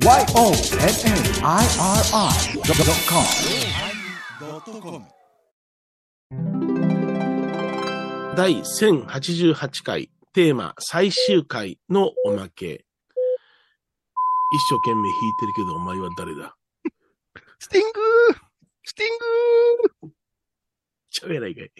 YONNIRI.com 第1088回テーマ最終回のおまけ。一生懸命弾いてるけどお前は誰だ？スティングースティングーちゃうやないかい。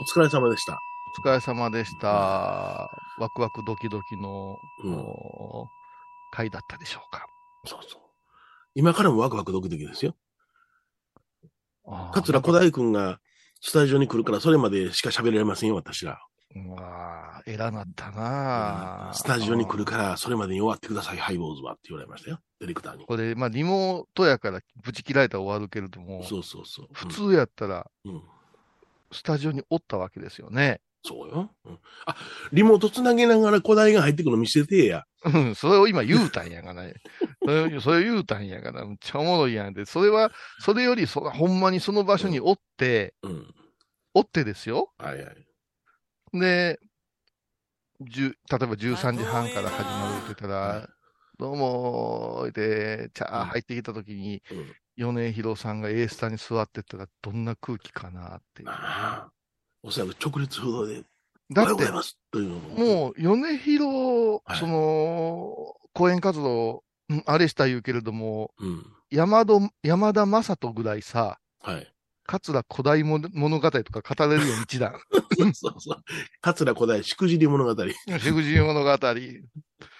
お疲れ様でした。お疲れ様でした。ワクワクドキドキの、うんお回だったでしょうか。そうそう。今からもワクワクドキドキですよ。桂小大君がスタジオに来るから、それまでしか喋れませんよ、私ら。うわー偉なったなあスタジオに来るから、それまでに終わってください、ハイボーズはって言われましたよ、ディレクターに。これ、まあ、リモートやから、ぶち切られたら終わるけれども、そうそうそう。普通やったら、うん、うんスタジオにおったわけですよね。そうよ。うんあ、リモートつなげながら小大が入ってくるの見せてや。うん、それを今言うたんやがな。それをそれを言うたんやがな。むっちゃおもろいやんで。それは、それよりそ、ほんまにその場所におって、うん。おってですよ。はいはい。で、例えば13時半から始まるって言ったはら、どうもー、で、チャうんー入ってきたときに、うん。米広さんが A スタに座ってったら、どんな空気かなっていう。おそらく直列不動で、おだってうも。もう、米広、はいその、講演活動、うんあれした言うけれども、う。うん。山田、山田正人ぐらいさ、はい。桂古代物物語とか語れるよ、一段。そうそう。桂小大しくじり物語。しぐじ物語。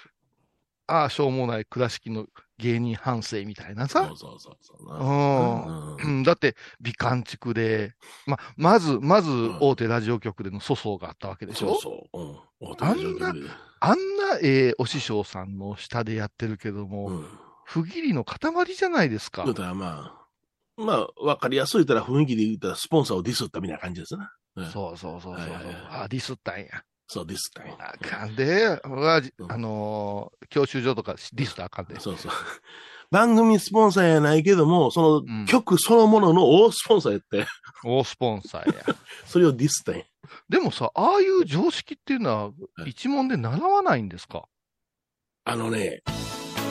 ああ、しょうもない倉敷の芸人反省みたいなさそ。うそうそうそうんだって、美観地区で、ま、まず、まず、大手ラジオ局での粗相があったわけでしょ、そうそう。うん。あんなあんな、ええお師匠さんの下でやってるけども、うん。不義理の塊じゃないですか言う。たらまあ、まあ、わかりやすいたら雰囲気で言ったらスポンサーをディスったみたいな感じですな。うんそうそうそうそうはいはい。あ、ディスったんや。そう、ディスったんやあかんで、俺はあのー教習所とかディスったらあかんで。そうそう。番組スポンサーやないけども、そうん。の曲そのものの大スポンサーやって、大スポンサーや。それをディスったんや。でもさ、ああいう常識っていうのははい。一問で習わないんですか？あのね、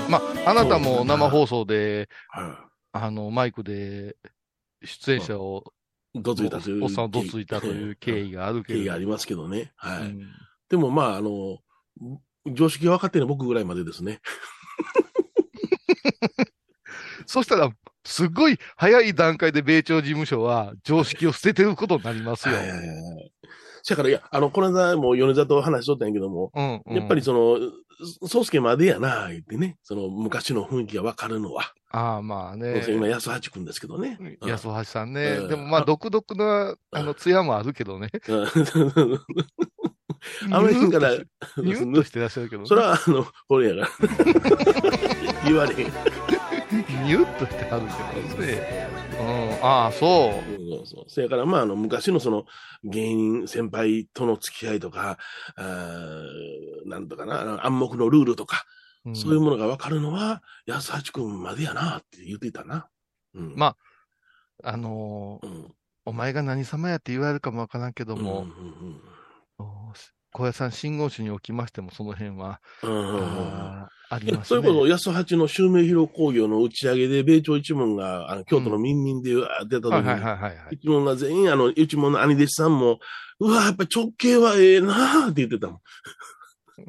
まあ、あなたも生放送で、はあの、マイクで出演者を、いどついたという。おっさんをどついたという経緯があるけれど。経緯がありますけどね。はい。うんでもまあ、あの、常識が分かってるのは僕ぐらいまでですね。そしたら、すっごい早い段階で米朝事務所は常識を捨ててることになりますよ。はいはいはいはい。そやから、いや、あの、この間も米沢と話しとったんやけども、うんうんやっぱりその、宗介までやな、言ってね、その昔の雰囲気が分かるのは。ああ、まあね。今、安八君ですけどね。うん安橋さんね。うんでもまあ、独特な、あの、艶もあるけどね。うんあの辺から、ニューッとしてらっしゃるけどね。それは、あの、これやから。言われへん。ニュッとしてあるけどね。うん、ああ、そう。そうそう。そやから、まあ、あの、昔のその、芸人、先輩との付き合いとか、あーなんとかな、暗黙のルールとか、うんそういうものが分かるのは、安八君までやな、って言ってたな。うん。まあのーうん、お前が何様やって言われるかもわからんけども、うんお小屋さん信号誌におきましてもその辺は、うんうん、うんうんあーありますそういうこと。安八の襲名披露工業の打ち上げで、米朝一門が、あの、京都の民民で出た時に、はいはいはいはいはい。一門が全員、あの、一門の兄弟子さんも、うわ、やっぱり直径はええなあって言ってたもん。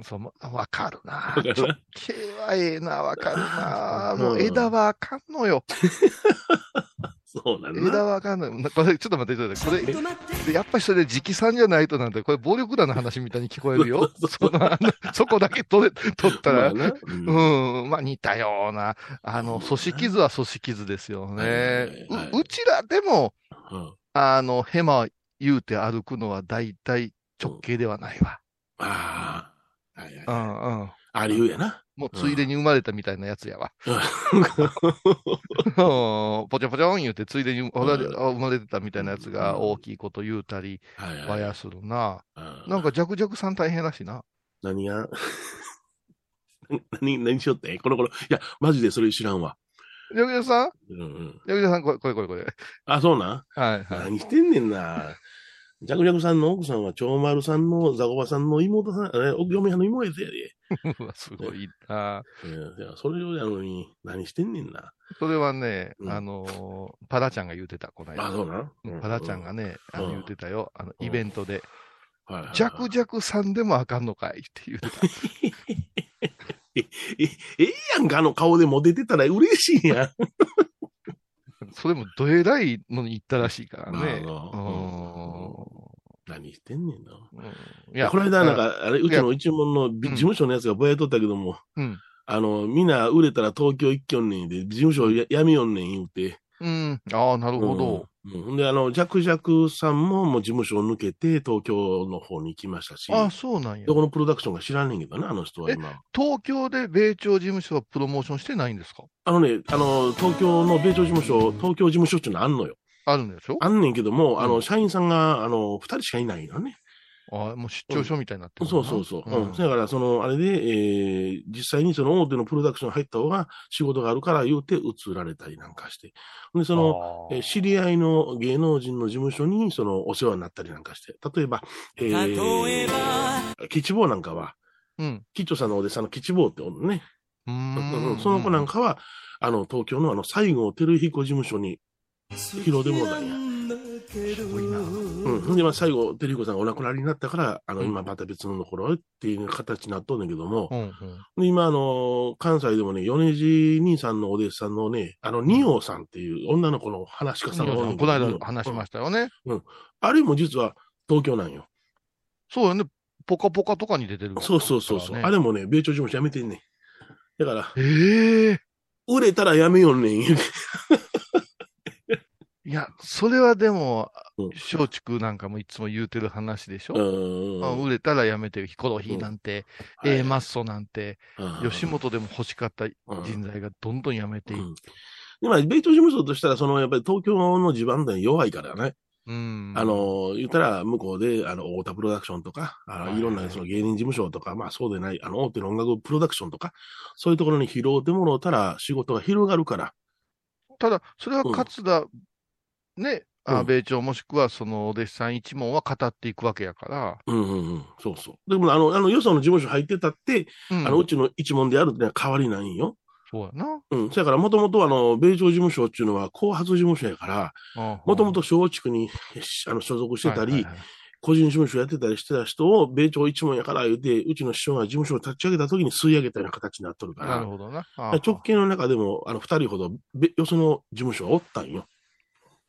そうもわかるな。直径はええな、わかるな。うんもう枝はあかんのよ。そうなんだ。枝はあかん。なこれ、ちょっと待って、ちょっと待って。これ、やっぱりそれ直参じゃないとなんて、これ暴力団の話みたいに聞こえるよ。そのそこだけ取れ、取ったら、まあなうんうん、まあ似たような、あの、組織図は組織図ですよね。はいはいううちらでも、うんあの、ヘマ言うて歩くのは大体直径ではないわ。ああ。はいはいうんうん。ありうやな。もうついでに生まれたみたいなやつやわ。うん ポチョポチョン言うてついでに生まれてたみたいなやつが大きいこと言うたり、はいはいわやするな。うんなんかジャクジャクさん大変らしいな。何が？何、何しよって？この頃。いや、マジでそれ知らんわ。ジャクジャクさん？うんうん。ジャクジャクさん、これこれこれこれ。あ、そうなん？はいはい。何してんねんな。ジャクジャクさんの奥さんは長丸さんのザコバさんの妹さん、えー、嫁はんの妹やで。すごいな。えー、いやそれをやのに、何してんねんな。それはね、うんあのーパラちゃんが言うてた、この間。あ、そうなん、うんパラちゃんがね、あのうん言うてたよ。あの、うんイベントで、はいはいはいジャクジャクさんでもあかんのかいって言うてた。え、ええやんか、あの顔でモテてたら嬉しいやん。それもどえらいのに行ったらしいからね。何してんねんな。うんうんいや、この間、なんか、あれ、うちの一門の事務所のやつがぼやっとったけども、うん。あの、みんな売れたら東京行きよんねんで、事務所ややめよんねん言うて。うん。ああ、なるほど。うん。うんで、あの、ジャクジャクさんももう事務所を抜けて東京の方に行きましたし、ああ、そうなんやど。このプロダクションか知らんねんけどね、あの人は今。東京で米朝事務所はプロモーションしてないんですか？あのね、あの、東京の米朝事務所、東京事務所っていうのあんのよ。あるんでしょ？あんねんけども、あの、うん社員さんが、あの、二人しかいないのね。ああ、もう出張所みたいになってるそうそうそう。うん。だから、その、あれで、えー、実際にその大手のプロダクション入った方が仕事があるから言うて移られたりなんかして。で、その、えー知り合いの芸能人の事務所に、その、お世話になったりなんかして。例えば、えー、吉坊なんかは、うん。吉祥さんのお弟子さんの吉坊っておるのね。ううんその子なんかは、あの、東京のあの、西郷照彦事務所に、広でもなんや。すごいな。うん。で、まあ、最後、照彦さんがお亡くなりになったから、あの、うん今また別のところへっていう形になっとんだけども、うんうん。で今、あの、関西でもね、米次兄さんのお弟子さんのね、あの、二葉さんっていう女の子の話し家さんがおるんの間話しましたよね。あれも実は東京なんよ。そうよね。ポカポカとかに出てる。そうそうそうそう、ねあれもね、米朝事務所辞めてんねん。だから、ええ売れたら辞めよんねん。いや、それはでもうん、松竹なんかもいつも言うてる話でしょ、うんあ売れたらやめてる。ヒコロヒーなんて、はい。A マッソなんて、うん。吉本でも欲しかった人材がどんどん辞めていっうん。で、まあ、米朝事務所としたら、その、やっぱり東京の地盤で弱いからね。うん。あ、の、言ったら、向こうで、あの、太田プロダクションとか、あはいい。ろんなその芸人事務所とか、まあそうでない、あの、大手の音楽プロダクションとか、そういうところに拾うてもろうたら仕事が広がるから。ただ、それは勝田、ね、あうん米朝もしくはそのお弟子さん一門は語っていくわけやから、うんうんうん。そうそう。でも、あの、あの、よその事務所入ってたって、うんあの、うちの一門であるってのは変わりないんよ。そうやな。うん。そやから、もともとあの、米朝事務所っていうのは後発事務所やから、もともと松竹にあの所属してたり、はいはいはい個人事務所やってたりしてた人を、米朝一門やから言うて、うちの師匠が事務所を立ち上げた時に吸い上げたような形になっとるから、なるほどな。あ直系の中でも、あの、二人ほど、べよその事務所がおったんよ。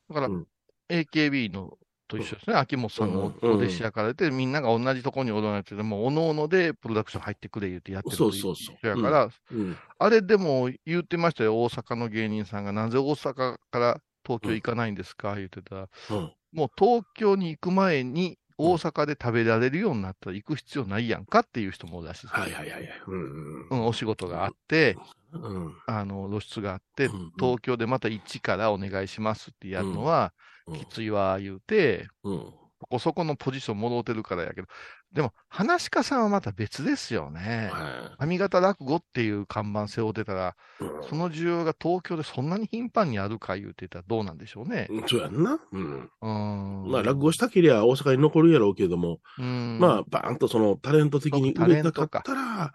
だから、うん AKB のと一緒ですね。秋元さんのうんお弟子やからで、みんなが同じところにおられてて、もう、おのおのでプロダクション入ってくれ言ってやってるそうそうそうやから、うん。あれでも言ってましたよ、大阪の芸人さんが、なぜ大阪から東京行かないんですか、言ってたら、うん。もう東京に行く前に、大阪で食べられるようになったら行く必要ないやんかっていう人もおるらしいです。はいはいはいはい。うん。うん、お仕事があって、うん。あの、露出があって、うん東京でまた一からお願いしますってやるのは、うんきついわ、言うて、うん。そこそこのポジション戻ってるからやけど、でも、話し家さんはまた別ですよね。は上方落語っていう看板背負ってたら、い。うんその需要が東京でそんなに頻繁にあるか言うてたらどうなんでしょうね。そうやんな。うん。うーん。まあ、落語したけりゃ大阪に残るやろうけども、うん。まあ、バーンとそのタレント的に売れたかったら、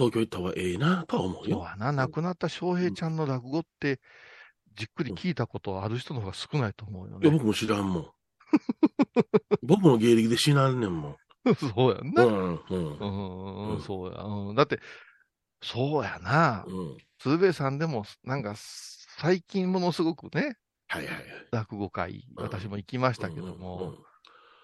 東京行った方がええなとは思うよ。そうやな、亡くなった翔平ちゃんの落語って、じっくり聞いたことある人の方が少ないと思うよいや、ね。僕も知らんもん。僕の芸歴で知らんねんもん。そうやんな。うん、うん。う、うんんそうや。うん、だって、そうやな。うん。鶴瓶さんでも、なんか、最近ものすごくね、はいはいはい。落語会、うん私も行きましたけども、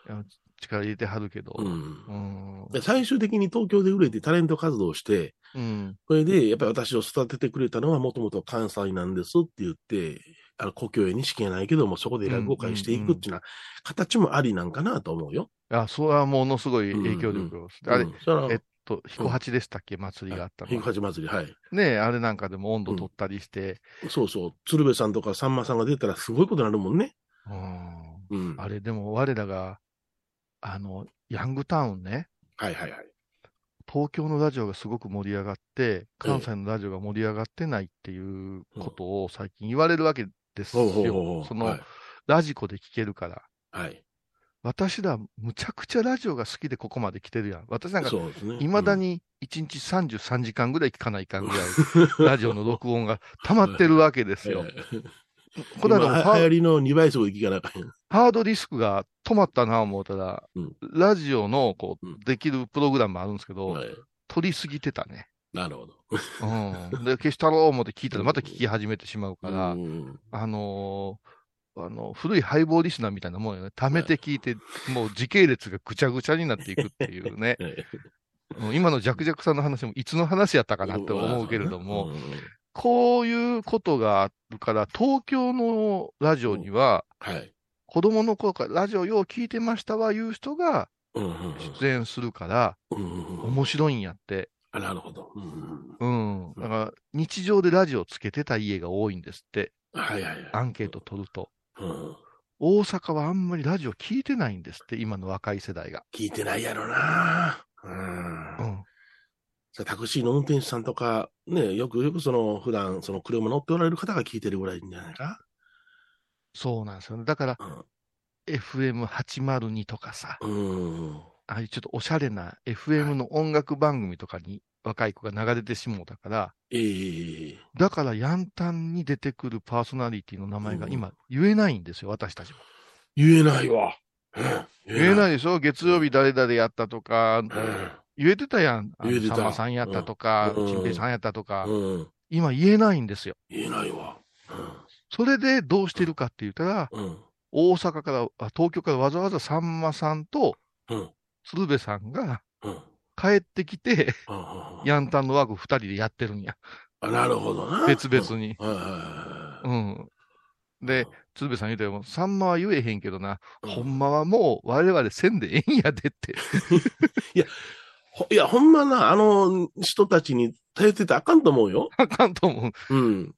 いや力入れてはるけど、うん。ううん最終的に東京で売れてタレント活動をして、うん。それで、やっぱり私を育ててくれたのはもともと関西なんですって言って、あの、故郷へにしかないけども、そこで落語会していくっていうのは、形もありなんかなと思うよ。いや、それはものすごい影響力を、あれうん、、それはえっと、彦八でしたっけ、祭りがあったのひは。八祭り、はい。ねえあれなんかでも温度取ったりして、そうそう。鶴瓶さんとかさんまさんが出たらすごいことになるもんね。うんうん。あれでも我らが、あの、ヤングタウンね、はいはいはい。東京のラジオがすごく盛り上がって、関西のラジオが盛り上がってないっていうことを最近言われるわけですよ。う。その、はい。ラジコで聞けるから。はい。私ら、むちゃくちゃラジオが好きでここまで来てるやん。私なんか。いまだに1日33時間ぐらい聞かないかんぐらい、ラジオの録音が溜まってるわけですうん、よ。ええこの間流行りの2倍速で聞かなあかんハードディスクが止まったな思ったら、うんラジオのこうんうできるプログラムあるんですけど、はい撮りすぎてたね。なるほど。うん。で、消したろう思って聞いたらまた聞き始めてしまうから、うんあのーあの、古いハイボーリスナーみたいなもんよね。貯めて聞いて、もう時系列がぐちゃぐちゃになっていくっていうね。え えうん今のジャクジャクさんの話もいつの話やったかなって思うけれども、うんこういうことがあるから、東京のラジオには、はい。子供の頃からラジオよう聞いてましたわいう人が出演するから、うんうんうん面白いんやって。あなるほど。うんうんうん。だから、日常でラジオつけてた家が多いんですって。はいはいはい。アンケート取ると。うん大阪はあんまりラジオ聞いてないんですって、今の若い世代が。聞いてないやろな。う。うんん。さタクシーの運転手さんとか、ね、よくよくその、普段その車乗っておられる方が聞いてるぐらいじゃないか？そうなんですよね。だから、FM802 とかさ、うん。うん。ああいうちょっとおしゃれな FM の音楽番組とかに若い子が流れてしもうたから、ええだからヤンタンに出てくるパーソナリティの名前が今言えないんですよ、私たちも。言えないわ。うん言えないい。でしょ？月曜日誰々やったとか、うん言えてたやん。言えてたさんまさんやったとか、うんぺいさんやったとか、うん。今言えないんですよ。言えないわ。それでどうしてるかって言ったら、うん。うん。大阪から、あ東京からわざわざさんまさんとうん。鶴瓶さんがうん。帰ってきて、うんヤンタンの枠二人でやってるんや。あなるほどな。別々に。うん。で、鶴瓶さん言うても、さんまは言えへんけどな、い。ほんまはもう我々せんでええんやでって。ほいや、ほんまな、あの人たちに頼ってたらあかんと思うよ。あかんと思う。うん。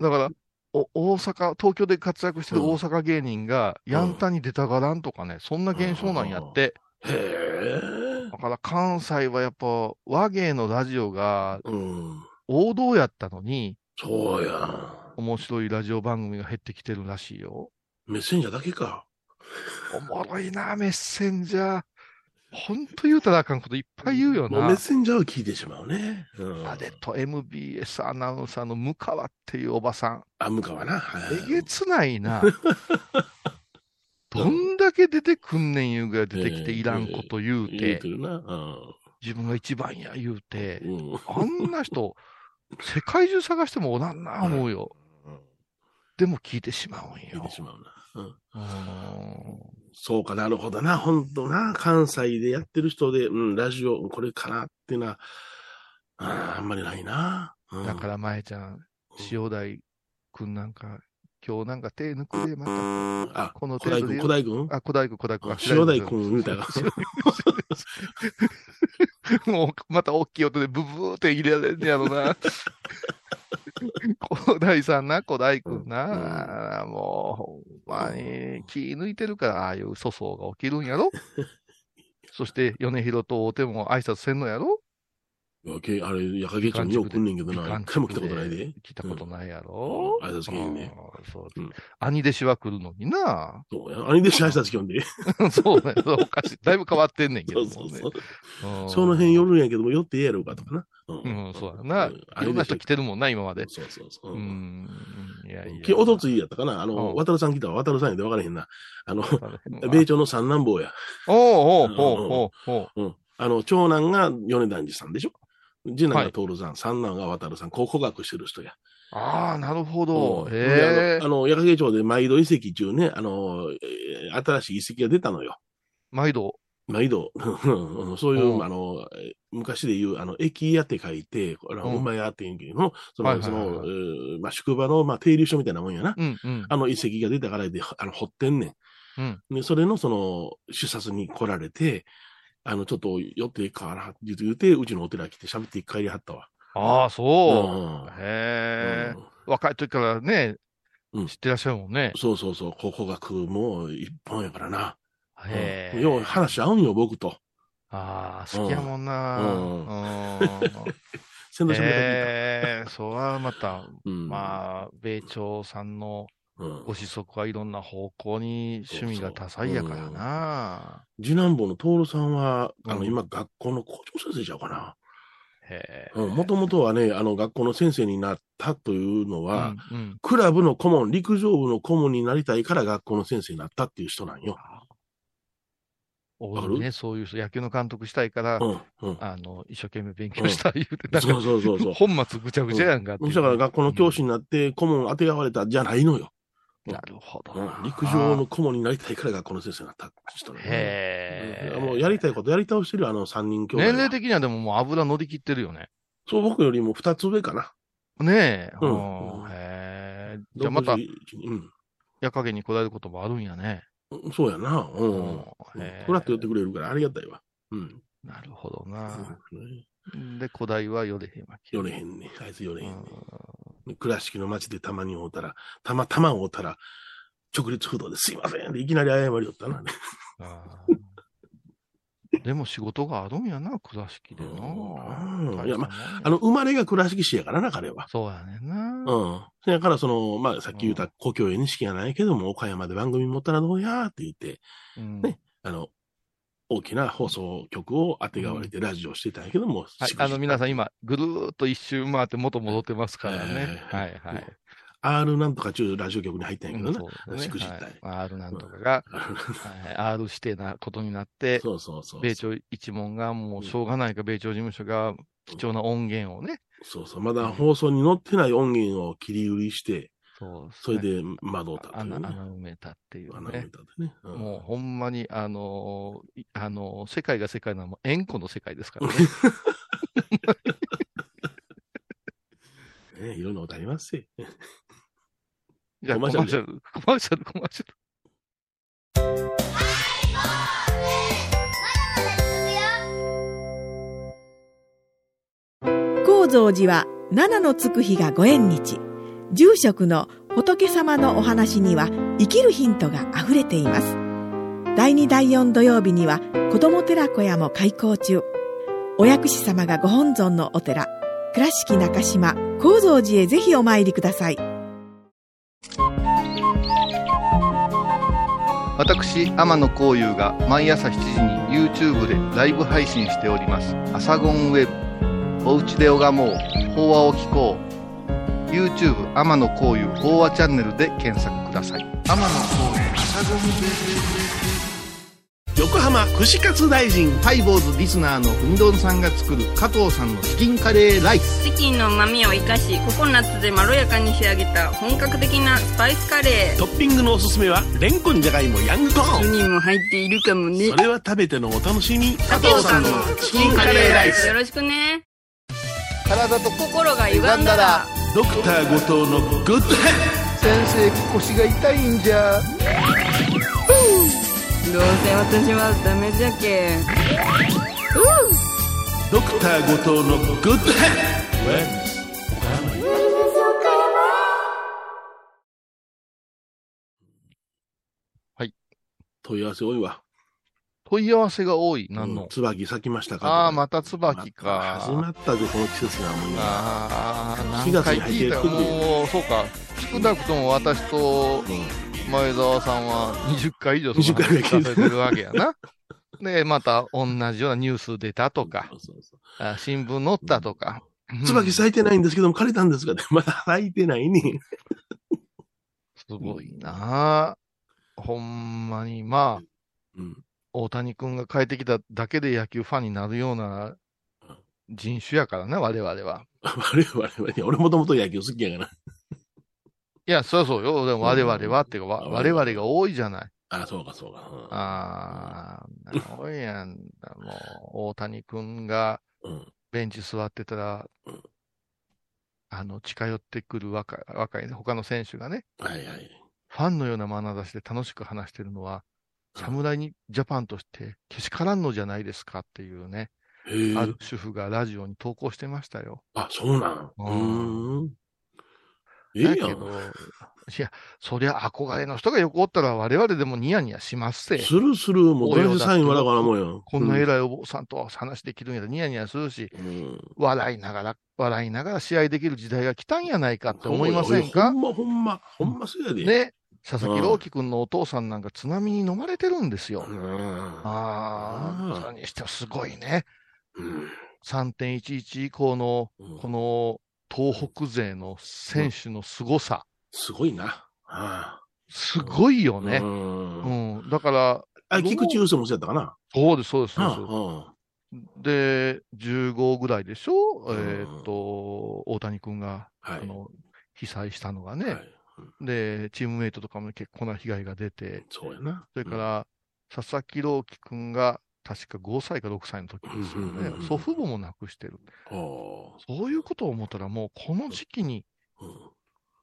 だから、お大阪、東京で活躍してるうん大阪芸人が、ヤンタンに出たがらんとかね、そんな現象なんやって。へえ。だから関西はやっぱ和芸のラジオがうん。王道やったのに、そうや。面白いラジオ番組が減ってきてるらしいよ。メッセンジャーだけか。おもろいな、メッセンジャー。ほんと言うたらあかんこといっぱい言うよなメッ。センジャーを聞いてしまうね。うん。あれと MBS アナウンサーの向川っていうおばさん。あ、向川な。はいえげつないな。どんだけ出てくんねん言うぐらい出てきてええいらんこと言うてて、るな。自分が一番や言うて。あんな人、世界中探してもおらんな思うよ。でも聞いてしまうんよ聞いて。しまうな。うん。そうかなるほどな。本当な。関西でやってる人で、うん、ラジオ、これかなっていうのは、あーあんまりないな。うんだから、前ちゃん、塩大くんなんか、今日なんか手抜くで、また。あ、この小大君、程度で小大君あ、小大君、小大君。あ塩大君言うたら。もう、また大きい音でブブーって入れられんねやろな。小大さんな、小大君な。もう、まに、気抜いてるから、ああいう粗相が起きるんやろ。そして、米広と大手も挨拶せんのやろけあれ、やかげちゃんによく来んねんけどな。一回も来たことないで。来たことないやろ、うん挨拶けへんねうんそううん兄弟子は来るのにな。そうや。兄弟子挨拶来よんで。そうね、おかしい。だいぶ変わってんねんけど。そうそうそう。うんその辺寄るんやけども、寄ってええやろうかとかな。うん、そうやな。んいろんな人来てるもんな、今まで。そうそうそう。う。ん。いやいや。きおとついやったかなあの、うん渡るさん来たわ。渡るさんやで分からへんな。あの、うん米朝の三男坊や。おうおうおうおうおううん。あの、長男が米團次さんでしょ次男はいが徹さん、三男が渡るさん、考古学してる人や。ああ、なるほど。えであ。の、矢掛町で毎度遺跡中ね、あの、えー新しい遺跡が出たのよ。毎度？毎度、う んそういうう、んあの、えー昔で言う、あの、駅屋って書いて、これはうん馬屋って言うんけどの、その、その、えーまあ、宿場の、まあ、停留所みたいなもんやな。うんうん。あの遺跡が出たからで、あの、掘ってんねん。うんで、それのその、視察に来られて、あの、ちょっと寄っていいかなって言うて、うちのお寺来て喋って帰りはったわ。ああ、そう。うんへえ。うん若い時からねうん、知ってらっしゃるもんね。そうそうそう、考古学も一本やからな。へえ。うんよう話合うんよ、僕と。ああ、好きやもんな。うんうん。先導してもらっへえ、それはまた、た。うん。まあ、米朝さんのうんご子息はいろんな方向に趣味が多彩やからな。次男坊の徹さんは、あの、うん今、学校の校長先生ちゃうかな。へえ。もともとはね、あの、学校の先生になったというのは、うんうんクラブの顧問、陸上部の顧問になりたいから学校の先生になったっていう人なんよ。多いね、そういう人、野球の監督したいから、うん、うん。あの、一生懸命勉強した言うて、なんかそうそうそうそう。本末ぐちゃぐちゃやんかうだから学校の教師になって顧問当てがわれたじゃないのよ。なるほどうんな。陸上の顧問になりたいから学校の先生になった人へえ。うんもうやりたいことやり倒してるよあの三人兄弟は。年齢的にはでももう油乗り切ってるよね。そう、僕よりも二つ上かな。ねえ。うんうんへえ。じゃあまた、61うん。夜影に来られることもあるんやね。そうやな。う。うんんへえフラッと寄ってくれるからありがたいわ。うん。なるほどな。うんで、古代は寄れへんわけ。寄れへんね。あいつ寄れへんね。う倉敷の街でたまに会うたら、たまたま会うたら、直立不動ですいませんでいきなり謝りよったな。でも仕事があるんやな、倉敷でな。うんいやまああの、生まれが倉敷市やからな、彼は。そうやねんな。うん。そやから、その、まあ、さっき言った故郷へ認識がないけども、岡山で番組持ったらどうやって言って、うんねあの、大きな放送局を当てがわれてラジオしてたんやけども、はい、あの、皆さん今、ぐるーっと一周回って元戻ってますからね。ははいい、はい。R なんとか中ラジオ局に入ったんやけどな。そうねしくじったはい R なんとかが、はい R 指定なことになって、そうそうそう。米朝一門がもうしょうがないか、米朝事務所が貴重な音源をね、そうそう。まだ放送に載ってない音源を切り売りして、そうそれね、で窓を立って穴、埋めたっていうね穴埋めた。ってね。うんもうほんまに、あのーいあのー世界が世界なのはもう円弧の世界ですからね。ねいろんなことありますよ。じゃあ、ココマーシャルマーシャル、コマーシャル、コマーシャル。高蔵寺は七のつく日がご縁日住職の仏様のお話には生きるヒントがあふれています第2第4土曜日には子ども寺小屋も開校中お薬師様がご本尊のお寺倉敷中島・高蔵寺へぜひお参りください私、天野幸雄が毎朝7時に YouTube でライブ配信しております。アサゴンウェブ。おうちで拝もう。法話を聞こう。YouTube 天野幸雄法話チャンネルで検索ください。天野幸雄アサゴンウェ横浜串カツ大臣。ハイボーズリスナーのうみどんさんが作る加藤さんのチキンカレーライスチキンの旨味を生かしココナッツでまろやかに仕上げた本格的なスパイスカレートッピングのおすすめは、レンコンじゃがいもヤングコーン。1人も入っているかもねそれは食べてのお楽しみ。加藤さんのチキンカレーライスよろしくね体と心が歪んだらドクター後藤のグッドヘッ先生腰が痛いんじゃ。どうせ私はダメじゃけドクター後藤のグッドヘッはい。問い合わせ多いわ。問い合わせが多い。何のうん、椿咲きましたか？ああ、また椿か。始まったぜ、この季節がもう今。ああ、4何回月に入って聞いたもう、そうか。少なくとも私と前澤さんは20回以上その20回ぐらい聞いて話てるわけやな。で、また同じようなニュース出たとかあ新聞載ったとか。椿咲いてないんですけども、借りたんですがね、まだ咲いてないね。すごいなあほんまに、まあ、うん。大谷君が帰ってきただけで野球ファンになるような人種やからね、我々は。我々は、俺もともと野球好きやから。いや、そうそうよ。でも我々はっていうか、わうん我々が多いじゃない。あ、そうか、そうか。うんああ、すごいやん。もう、大谷君がうん。ベンチ座ってたらうん、あの、近寄ってくる若い、若い、他の選手がね、はいはい。ファンのような眼差しで楽しく話してるのは、うん侍にジャパンとしてけしからんのじゃないですかっていうね。ある主婦がラジオに投稿してましたよ。あ、そうなん？ううん。ええやん。いや、そりゃ憧れの人が横おったら我々でもニヤニヤしますせ。するする、もう、親父サインはだからもうよ。こんな偉いお坊さんと話できるんやらニヤニヤするし、うん。笑いながら、笑いながら試合できる時代が来たんやないかって思いませんか？ほんまほんま、ほんまそうやで。。ね。佐々木朗希君のお父さんなんか津波に飲まれてるんですよ。うん。ああ、うんそれにしてはすごいね。うん。3.11以降のうんこの東北勢の選手の凄さ、すごいな。あすごいよあ。ね。う。うんん。だから、あ、菊池雄星もそうやったかな。そうです、そうです、そううん。です。で、15ぐらいでしょ？うんえーっと、大谷君が、はい。あの、被災したのがはね。い。で、チームメイトとかも結構な被害が出て、そうやな。それから、佐々木朗希君が確か5歳か6歳の時ですようんうんうんうん。ね祖父母も亡くしてる。そういうことを思ったら、もうこの時期に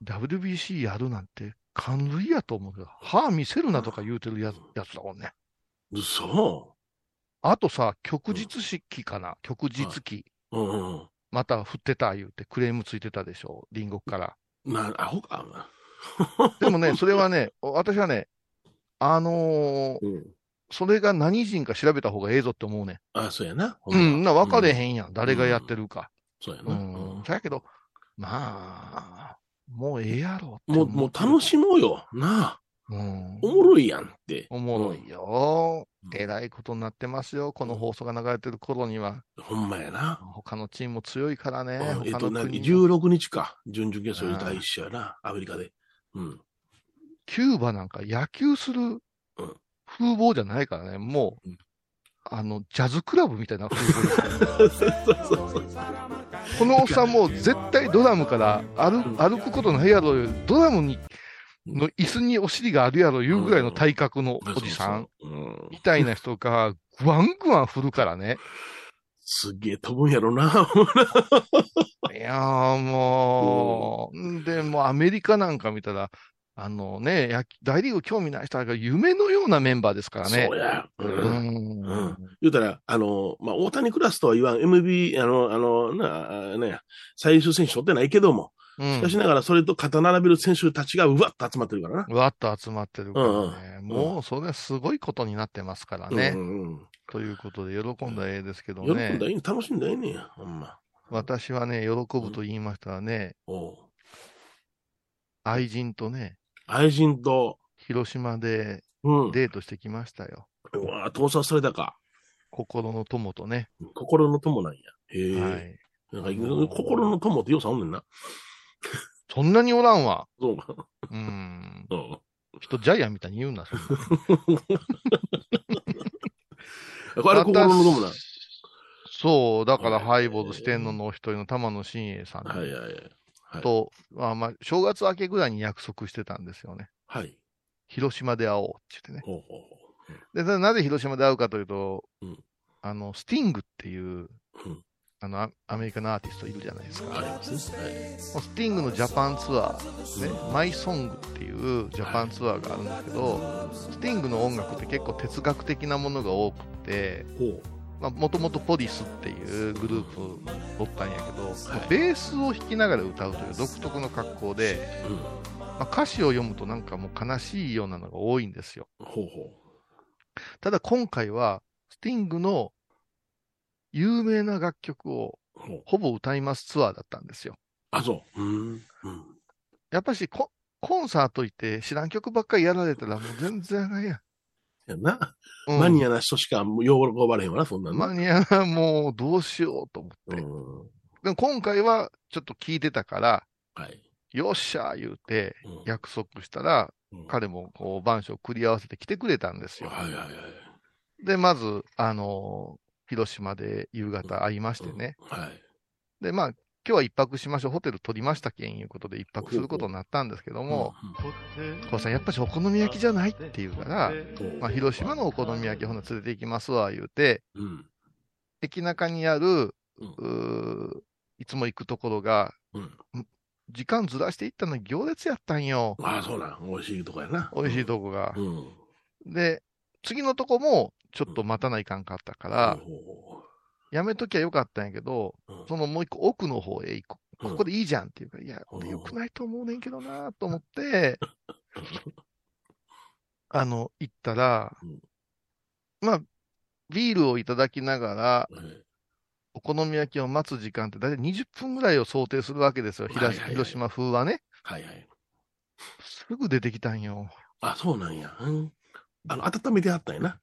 WBC やるなんて感類やと思うよ。歯見せるなとか言うてるやつやつだもんね。そあとさ、旭日式かな旭日期。う。うんうん。また振ってた言うてクレームついてたでしょ隣国から。な、アホか。でもね、それはね、私はね、あのーうん。それが何人か調べた方がええぞって思うね。あ、そうやな。うん、な、分かれへん。んやん。誰がやってるか。うそうやな。ん。そやけど、まあ、もうええやろってもう、思もう楽しもうよ。なあ。うん。おもろいやんって。おもろいよ。うんえらいことになってますよ。この放送が流れてる頃には。ほんまやな。他のチームも強いからね。うんえっと、な他の国も16日か。準々決勝第一試合やな。アメリカで。うん。キューバなんか野球する風貌じゃないからね。もう、うんあの、ジャズクラブみたいな風貌です からそうそうそう。このおっさんもう絶対ドラムから歩歩くことないやろ、ドラムに、の椅子にお尻があるやろ、いうぐらいの体格のおじさん。みたいな人が、グワングワン振るからね。すっげえ飛ぶんやろな。いやーもう、んで、もうアメリカなんか見たら、あのね、大リーグ興味ない人が夢のようなメンバーですからねそう。や。う。うんん。うん言うたら、あの、まあ、大谷クラスとは言わん、MB、あの、あの、な、あね、最終選手取ってないけども、うんしかしながらそれと肩並べる選手たちがうわっと集まってるからな。わっと集まってるからね。うんもう、それはすごいことになってますからね。うんうんということで、喜んだらええですけどうん。喜ねんだ。らい楽しんだらええねん、ほんま。私はね、喜ぶと言いましたらね、おう愛人とね、愛人と、広島でうん。デートしてきましたよ。うわ盗撮されたか。心の友とね。心の友なんや。へえ。はい。なんか心の友ってよさおんねんな。そんなにおらんわ。そうか。うん。うん。人ジャイアンみたいに言うな、そんな あれ心の友なん。そう、だからはいハイボール四天王のお一人の玉野真栄さんはいはいはい。はい。と、まあまあ、正月明けぐらいに約束してたんですよね。はい。広島で会おうって言ってね。ほうほうほで、なぜ広島で会うかというと、うんあの、スティングっていう、うんあの、アアメリカのアーティストいるじゃないですう。か。ありますね。はい。スティングのジャパンツアー、ね、マイソングっていうジャパンツアーがあるんですけど、スティングの音楽って結構哲学的なものが多くて、もともとポリスっていうグループおったんやけど、はいベースを弾きながら歌うという独特の格好で、う。うん。まあ、歌詞を読むとなんかもう悲しいようなのが多いんですよ。ほうほただ今回は、スティングの有名な楽曲をう。ほぼ歌いますツアーだったんですよ。あ、そう。うん。うん。やっぱしココンサート行って知らん曲ばっかりやられたらもう全然あかんやん。やな。うんマニアな人しか喜ばれへんわな、そんなんな。マニアな、もうどうしようと思って。うん。でも今回はちょっと聞いてたから、はい。よっしゃー言うてうん約束したら、うん彼もこう番書を繰り合わせて来てくれたんですよ。はいはいはい。で、まず、あのー広島で夕方会いましてね。はい。で、まあ、今日は一泊しましょう。ホテル取りましたけんいうことで一泊することになったんですけども、こうさん、やっぱしお好み焼きじゃないって言うから、うん、まあ、広島のお好み焼きほな連れて行きますわ、言うて、うん。駅中にある、ういつも行くところが、うん。時間ずらして行ったのに行列やったんよ。ああ、そうなん。美味しいとこやな。美味しいとこが。うん。で、次のとこもちょっと待たないかんかったから、やめときゃよかったんやけど、そのもう一個奥の方へ行くここでいいじゃんって言うから、いや、俺良くないと思うねんけどなと思って、あの、行ったらうん、まあ、ビールをいただきながら、えお好み焼きを待つ時間って大体20分ぐらいを想定するわけですよ。広島風はね。はいはい。すぐ出てきたんよ。あ、そうなんや。うん。あの、温めてあったんやな。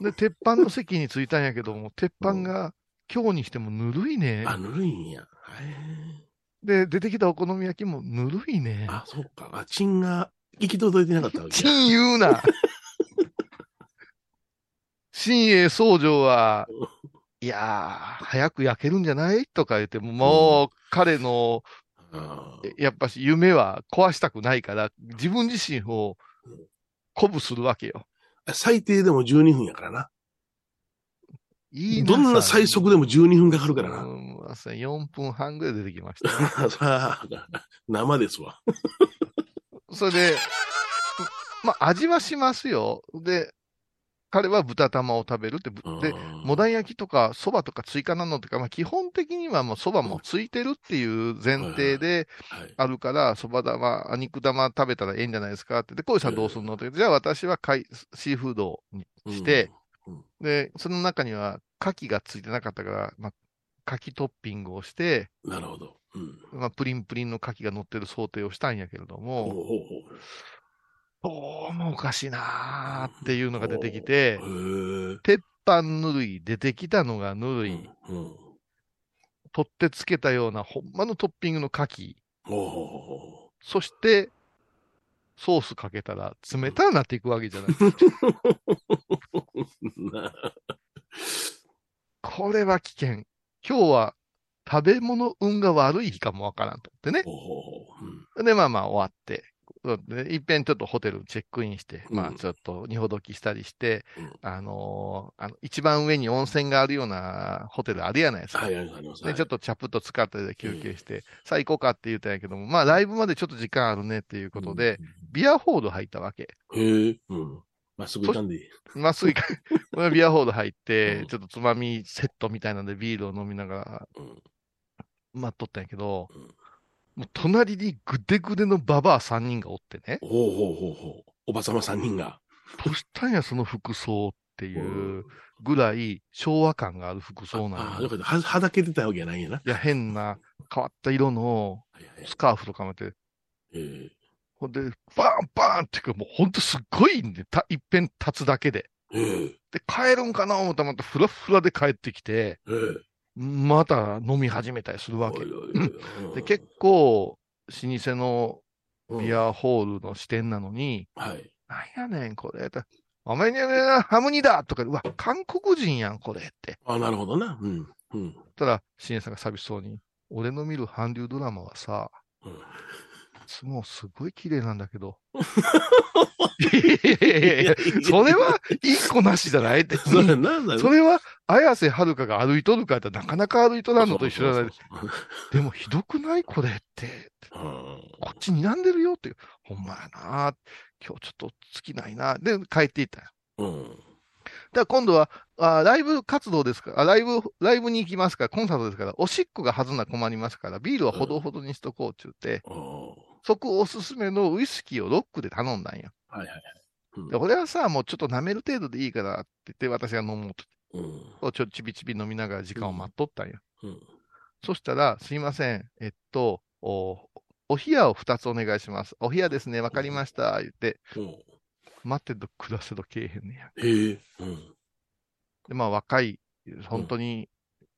で、鉄板の席に着いたんやけども、鉄板が今日にしてもぬるいね。あ、ぬるいんや。へで、出てきたお好み焼きもぬるいねえ。。あ、そうか。あ、チンが行き届いてなかったわけや。陳言うな。新栄総城は、いやー、早く焼けるんじゃない？とか言っても、もう、彼の、やっぱし夢は壊したくないから、自分自身を鼓舞するわけよ。ー最低でも12分やからな。いいどんな最速でも12分かかるからな。うん、朝4分半ぐらい出てきました。さあ、生ですわ。それで、まあ、味はしますよ。で、彼は豚玉を食べるって、ぶで、モダン焼きとか蕎麦とか追加なのとか、まあ、基本的にはもう蕎麦もついてるっていう前提ではい。あるから、蕎麦玉、あ肉玉食べたらええんじゃないですかって。で、小井さんどうするのって。じゃあ私は海シーフードにして、で、その中には牡蠣がついてなかったから、まあ、牡蠣トッピングをして、うん、なるほど。うん。まあ、プリンプリンの牡蠣が乗ってる想定をしたんやけれども、どうもおかしいなーっていうのが出てきて。鉄板ぬるい、出てきたのがぬるい、うん。取ってつけたようなほんまのトッピングの牡蠣、そして、ソースかけたら冷たくなっていくわけじゃない。これは危険。今日は食べ物運が悪い日かもわからんと思ってね。で、まあまあ終わって、でいっぺんちょっとホテルチェックインして、うんまあちょっと二ほどきしたりして、うんあのーあの、一番上に温泉があるようなホテルあるやないですか。はい、あります。で、ちょっとチャプッと使ってで休憩して、さあ行こうかって言ったんやけども、まあライブまでちょっと時間あるねっていうことで、ビアホール入ったわけ。うん。へえ。うん。まっすぐ行かんでいい。まっすぐ行か、ビアホール入ってうん、ちょっとつまみセットみたいなんでビールを飲みながらうん。待っとったんやけどうん、もう隣にぐでぐでのババア3人がおってね、ほうほうほうほう。おばさま3人が。どうしたんやその服装っていうぐらい昭和感がある服装なああ、のよ。よかった。は、はだけてたわけじゃないんやな。いや、変な変わった色の。スカーフとかまで、ええ。ほんで、バーンバーンっていうか、もうほんとすっごいんで、たいっぺん立つだけで。ええ。で、帰るんかな思ったらまたフラフラで帰ってきて、ええ。また飲み始めたりするわけで、結構、老舗のうんビアホールの支店なのに、はい。なんやねん、これ。とお前にはね、ハムニだとか、うわ、韓国人やん、これって。あなるほどな。うん。うん。たら、新栄さんが寂しそうに、俺の見る韓流ドラマはさ、うんもうすごい綺麗なんだけど。それは一個なしじゃない？って。それそれは、綾瀬はるかが歩いとるかやったらなかなか歩いとらんのと一緒じゃない？でもひどくない？これって。うんこっち睨んでるよっていう。ほんまやな。今日ちょっと尽きないな。で、帰っていったよ。うん。だから今度は、あライブ活動ですか？ら、あライブ、ライブに行きますか？ら、コンサートですから、おしっこがはずな困りますから、ビールはほどほどにしとこうって言って、そこおすすめのウイスキーをロックで頼んだんや。はいはいはい。うんで、俺はさ、もうちょっと舐める程度でいいからって言って、私が飲もうと。うん。ちょちびちび飲みながら時間を待っとったんや。うん。そしたら、すいません、えっと、お、お冷やを2つお願いします。お冷やですね、わかりました、言って、うん。待ってると暮らせどけえへんねや。へえ。うん。で、まあ若い、本当に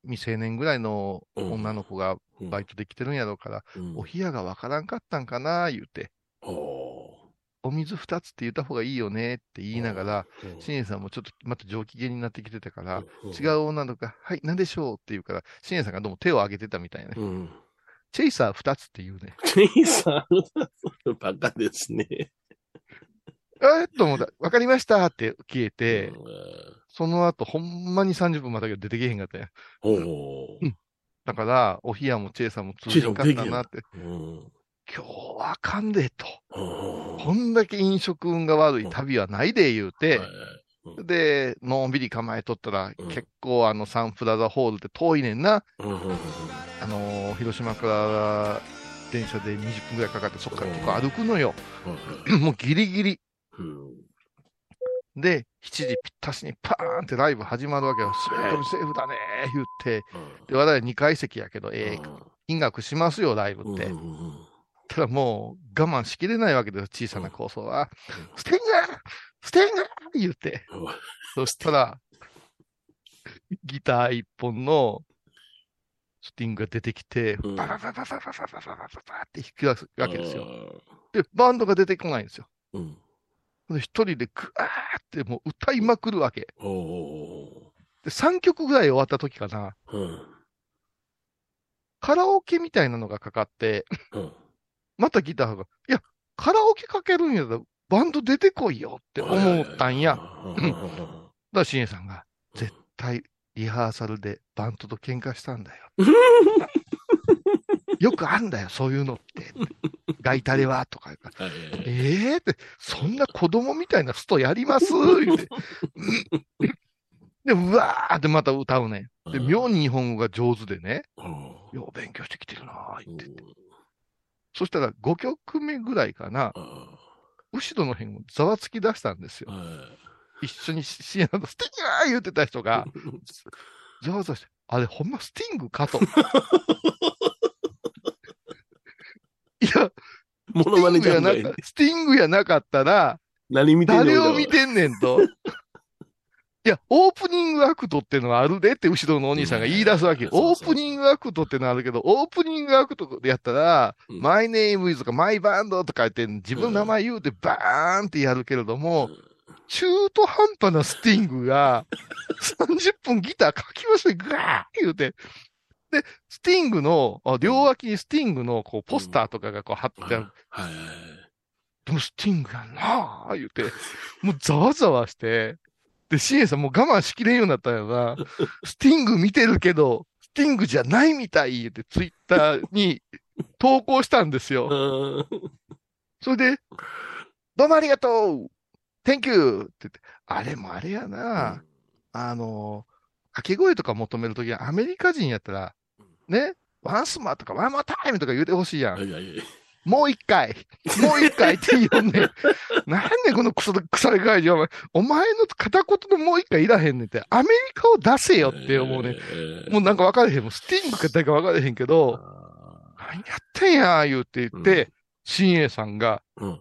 未成年ぐらいのうん女の子がうんバイトできてるんやろうから、うんお冷やがわからんかったんかな、言うて、お水2つって言った方がいいよねって言いながら、うんさんもちょっとまた上機嫌になってきてたから、うん違う女の子が、はい、なんでしょうって言うから、シンエさんがどうも手を挙げてたみたいなね。うん。チェイサー2つって言うね。チェイさん、バカですね。えっと思った。わかりましたって消えて、うんその後ほんまに30分またけど出てけへんかったんや。おお。だから、お冷やもチェイサーも通じんかったなって、うん。今日はあかんでと。うんこんだけ飲食運が悪い旅はないで言うて、で、のんびり構えとったら、うん結構あのサンプラザホールって遠いねんな。うんうんうんあのー広島から電車で20分ぐらいかかって、そっから結構歩くのよ。もうギリギリ。うんで、7時ぴったしにパーンってライブ始まるわけよ。スペードセーフだねー言って。で、我々2階席やけど、ええ金額しますよ、ライブって。ただもう我慢しきれないわけですよ、小さな構想は。うんスティングスティング言って。そしたら、ギター一本のスティングが出てきて、うんババババババババババババって弾き出すわけですよ。。で、バンドが出てこないんですよ。うん。で、一人でグワーってもう歌いまくるわけ。で、3曲ぐらい終わった時かな、ー。うん。カラオケみたいなのがかかって、うん。またギターが、いや、カラオケかけるんやったら、バンド出てこいよって思ったんや。だかうんさんが、絶対、リハーサルでバンドと喧嘩したんだよ。よくあんだよ、そういうのって。ガイタレは、とか。ええって、そんな子供みたいなストやります？言って。で、うわーってまた歌うね。で、妙に日本語が上手でね、うん。よう勉強してきてるなー言ってて。そしたら5曲目ぐらいかな、うん。後ろの辺をざわつき出したんですよ。一緒にシアノスティングー！言ってた人が、ざわざわして、あれほんまスティングかと。いや、モノマネスティングやじゃなスティングやなかったら、何見てんの誰を見てんねんと。いや、オープニングアクトってのはあるでって後ろのお兄さんが言い出すわけ。うんそうそうオープニングアクトってのはあるけど、オープニングアクトでやったら、うん My name is とか My band とか言って自分の名前言うてバーンってやるけれども、中途半端なスティングが30分ギター書きましてガー言うて。で、スティングの、あ両脇にスティングのこうポスターとかがこう貼ってある。はいはいでもスティングやんなあ言うて、もうざわざわして、で、シエンさんもう我慢しきれんようになったよな。スティング見てるけど、スティングじゃないみたい言ってツイッターに投稿したんですよ。うんそれで、どうもありがとう !Thank you! って言って、あれもあれやな、あの、掛け声とか求めるときはアメリカ人やったら、ね、ワンスマとかワンマータイムとか言うてほしいやん。はいはいはいもう一回、もう一回って言うねん。なんでこのクソ腐れ返しお前、お前の片言のもう一回いらへんねんって、アメリカを出せよって思うねん。もうなんか分かれへん。もうスティングか誰か分かれへんけど、何やってんや、言うて言って、新栄さんが、うん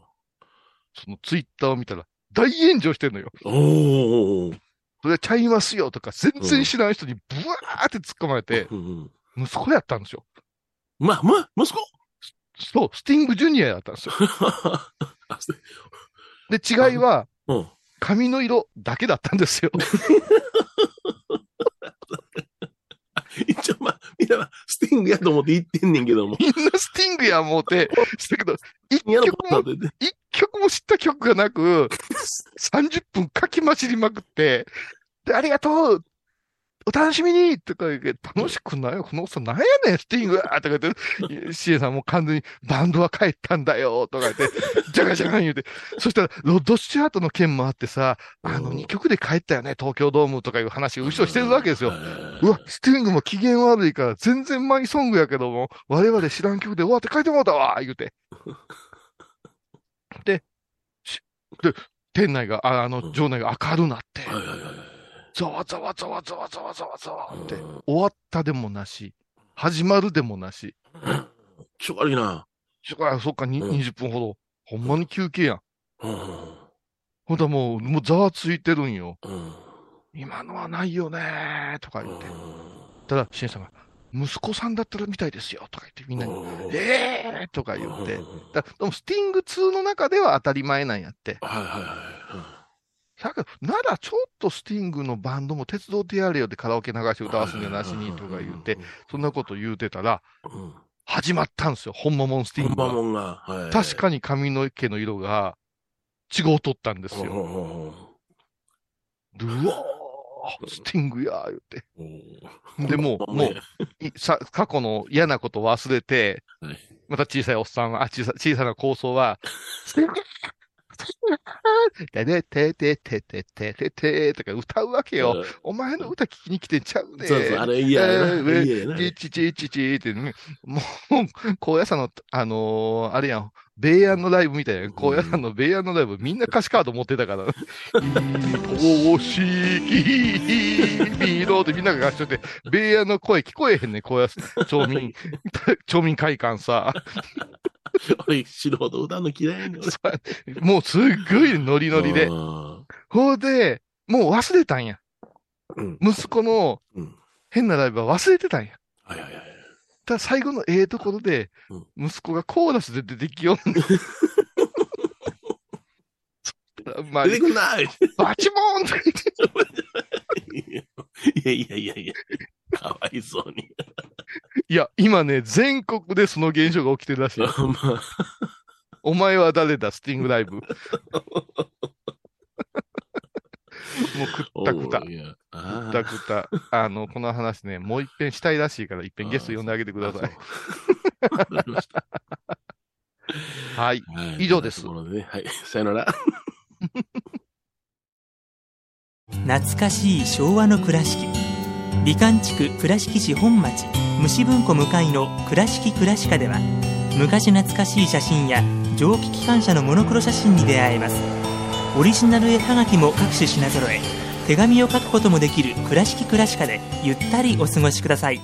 そのツイッターを見たら、大炎上してんのよ。おーそれちゃいますよとか、全然知らん人にブワーって突っ込まれて、うん息子やったんですよ。ま、ま、息子？そう、スティングジュニアやったんですよ。で、違いは、うん。髪の色だけだったんですよ。一応まあ、みんなはスティングやと思って言ってんねんけども。みんなスティングや思うて、したけど、一曲も、一曲も知った曲がなく、30分書きまじりまくって、で、ありがとうお楽しみにとか言って、楽しくないよこのおっさんなんやねん、スティングとか言って、シエさんも完全にバンドは帰ったんだよとか言って、ジャガジャガン言うて、そしたら、ロッド・スチュアートの件もあってさ、あの、うん2曲で帰ったよね、東京ドームとかいう話を後ろしてるわけですよ。はうわ、スティングも機嫌悪いから全然マイソングやけども、我々知らん曲で終わって書いてもらったわ言うて。で、しで、店内が、ああの、場内が明るなって、いはいはいはい。ざわざわざわざわざわざわざわって、うん終わったでもなし、始まるでもなし、ちょ悪いな。そあそっか、にうん20分ほど、ほんまに休憩やん。うん。ほんともう、もうざわついてるんよ。うん。今のはないよねーとかう言って。んただ、シエさんが、息子さんだったらみたいですよとか言って、みんなに、うんえーとか言ってうん。うんだでも、スティング2の中では当たり前なんやって。はいはいはだけど、ならちょっとスティングのバンドも鉄道でやれよってカラオケ流してい。歌わすんじゃなしにとか言って、そんなこと言うてたら、うん。始まったんですよ、ほんまもんスティングが。本場もんが。はい確かに髪の毛の色が違うとったんですよ。うわー、スティングやー言って。うんでもう、もう、い さ、過去の嫌なこと忘れて、はいまた小さいおっさんは、あ、小さ小さな構想は、スティングスてね、てててててててとか歌うわけよ。お前の歌聞きに来てんちゃうね。そうそう、あれ、いや、えー、ちちちちって、ね、もう、高野山の、あの、あれやん、米安のライブみたいな、高野山の米安のライブ、みんな歌詞カード持ってたから、公式ビーローってみんなが合唱して、米安の声聞こえへんね、高野山、町民、町民会館さ。俺、素人歌うの嫌いやねもうすっごいノリノリで。うんほうで、もう忘れたんや。うん。息子のうん。変なライブは忘れてたんや。はいはいはい。ただ最後のええところで、息子がコーラスで出てきよ。ま あ出てくんなバチモーンって。いやいやいやいや。かわいそうに。いや、今ね、全国でその現象が起きてるらしい。まあ、お前は誰だ、スティングライブ。もうくったくたくあったくた。あの、この話ね、もう一遍したいらしいから、一遍ゲスト呼んであげてください。あわかりました はい。はい以上ですというところでねはい。さよなら。懐かしい昭和の倉敷美観地区倉敷市本町虫文庫向かいの「倉敷倉歯科」では昔懐かしい写真や蒸気機関車のモノクロ写真に出会えます。オリジナル絵はがきも各種品揃え手紙を書くこともできる「倉敷倉歯科」でゆったりお過ごしください。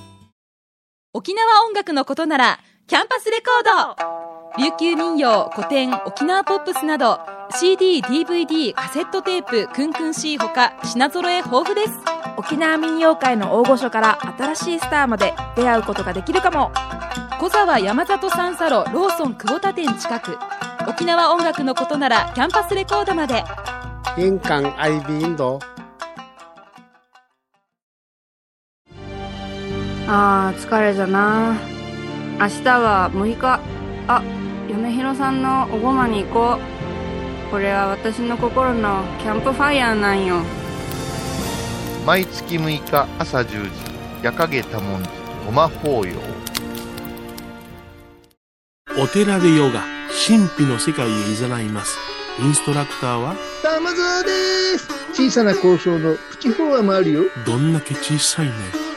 沖縄音楽のことならキャンパスレコード琉球民謡古典沖縄ポップスなど CD、DVD、カセットテープ、クンクン C ほか品揃え豊富です。沖縄民謡界の大御所から新しいスターまで出会うことができるかも。小沢山里三佐路ローソン久保田店近く。沖縄音楽のことならキャンパスレコードまで。印港 IB 印度あー疲れじゃな。明日は6日。あ嫁ひろさんのおごまに行こうこれは私の心のキャンプファイヤーなんよ毎月6日朝10時、夜影多文字、ごま法要。お寺でヨガ、神秘の世界へ誘います。インストラクターは、玉沢です小さな交渉のプチフォアもあるよ。どんだけ小さいね。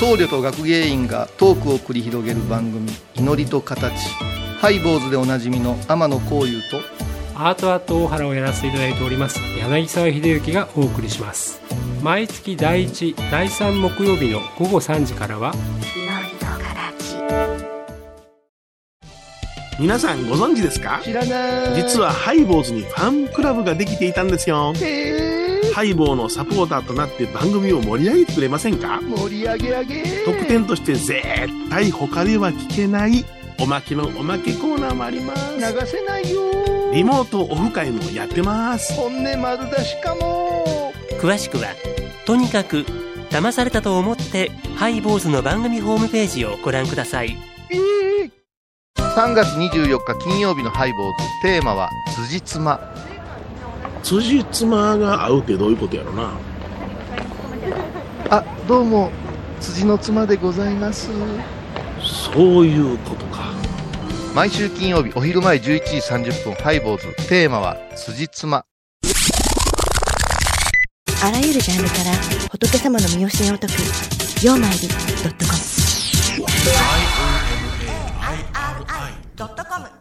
僧侶と学芸員がトークを繰り広げる番組「祈りと形」ハイボーズでおなじみの天野幸雄とアートアート大原をやらせていただいております柳沢秀幸がお送りします毎月第1第3木曜日の午後3時からは皆さんご存知ですか？知らない。実はハイボーズにファンクラブができていたんですよ。へえハイボーのサポーターとなって番組を盛り上げてくれませんか？盛り上げ上げ。特典として絶対他では聞けないおまけのおまけコーナーもあります。流せないよ。リモートオフ会もやってます。本音丸出しかも。詳しくはとにかく騙されたと思ってハイボーズの番組ホームページをご覧くださいええ3月24日金曜日のハイボーズテーマは「辻褄辻褄が合うってどういうことやろな。」あどうも辻の妻でございます。そういうことか。毎週金曜日お昼前11時30分ハイボーズ。テーマは「辻褄」あらゆるジャンルから仏様の身教えを解く「曜マイルドットコム」ドットコム